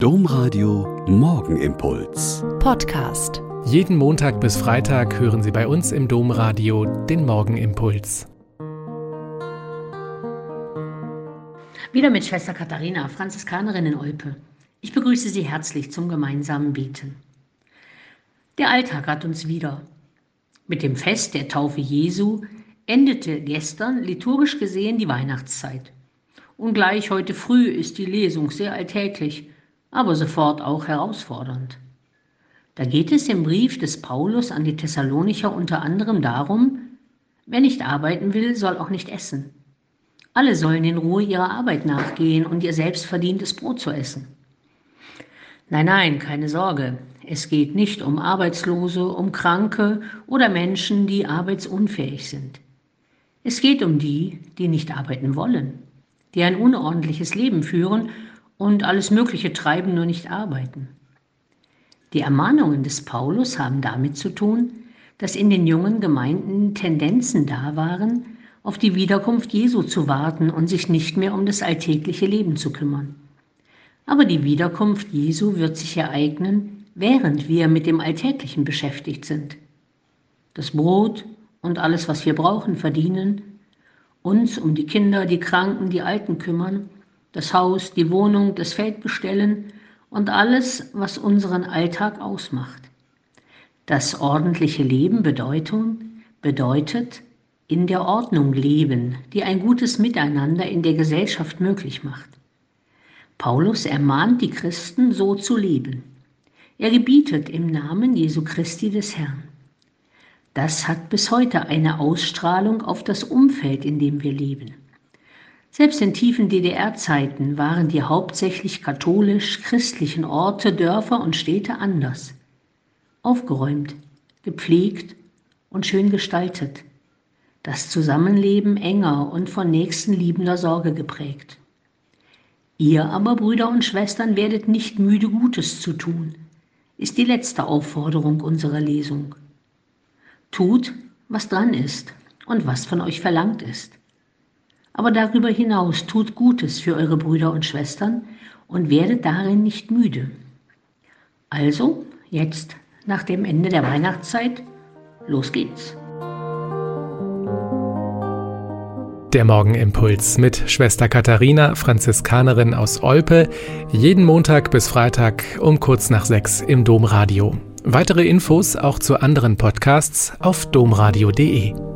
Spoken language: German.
Domradio Morgenimpuls. Podcast. Jeden Montag bis Freitag hören Sie bei uns im Domradio den Morgenimpuls. Wieder mit Schwester Katharina, Franziskanerin in Olpe. Ich begrüße Sie herzlich zum gemeinsamen Beten. Der Alltag hat uns wieder. Mit dem Fest der Taufe Jesu endete gestern liturgisch gesehen die Weihnachtszeit. Und gleich heute früh ist die Lesung sehr alltäglich aber sofort auch herausfordernd. Da geht es im Brief des Paulus an die Thessalonicher unter anderem darum, wer nicht arbeiten will, soll auch nicht essen. Alle sollen in Ruhe ihrer Arbeit nachgehen und ihr selbstverdientes Brot zu essen. Nein, nein, keine Sorge. Es geht nicht um Arbeitslose, um Kranke oder Menschen, die arbeitsunfähig sind. Es geht um die, die nicht arbeiten wollen, die ein unordentliches Leben führen und alles Mögliche treiben, nur nicht arbeiten. Die Ermahnungen des Paulus haben damit zu tun, dass in den jungen Gemeinden Tendenzen da waren, auf die Wiederkunft Jesu zu warten und sich nicht mehr um das alltägliche Leben zu kümmern. Aber die Wiederkunft Jesu wird sich ereignen, während wir mit dem Alltäglichen beschäftigt sind. Das Brot und alles, was wir brauchen, verdienen, uns um die Kinder, die Kranken, die Alten kümmern das Haus, die Wohnung, das Feld bestellen und alles, was unseren Alltag ausmacht. Das ordentliche Leben Bedeutung bedeutet in der Ordnung leben, die ein gutes Miteinander in der Gesellschaft möglich macht. Paulus ermahnt die Christen, so zu leben. Er gebietet im Namen Jesu Christi des Herrn. Das hat bis heute eine Ausstrahlung auf das Umfeld, in dem wir leben. Selbst in tiefen DDR-Zeiten waren die hauptsächlich katholisch-christlichen Orte, Dörfer und Städte anders. Aufgeräumt, gepflegt und schön gestaltet. Das Zusammenleben enger und von nächstenliebender Sorge geprägt. Ihr aber, Brüder und Schwestern, werdet nicht müde, Gutes zu tun, ist die letzte Aufforderung unserer Lesung. Tut, was dran ist und was von euch verlangt ist aber darüber hinaus tut Gutes für eure Brüder und Schwestern und werdet darin nicht müde. Also, jetzt, nach dem Ende der Weihnachtszeit, los geht's. Der Morgenimpuls mit Schwester Katharina, Franziskanerin aus Olpe, jeden Montag bis Freitag um kurz nach sechs im Domradio. Weitere Infos auch zu anderen Podcasts auf domradio.de.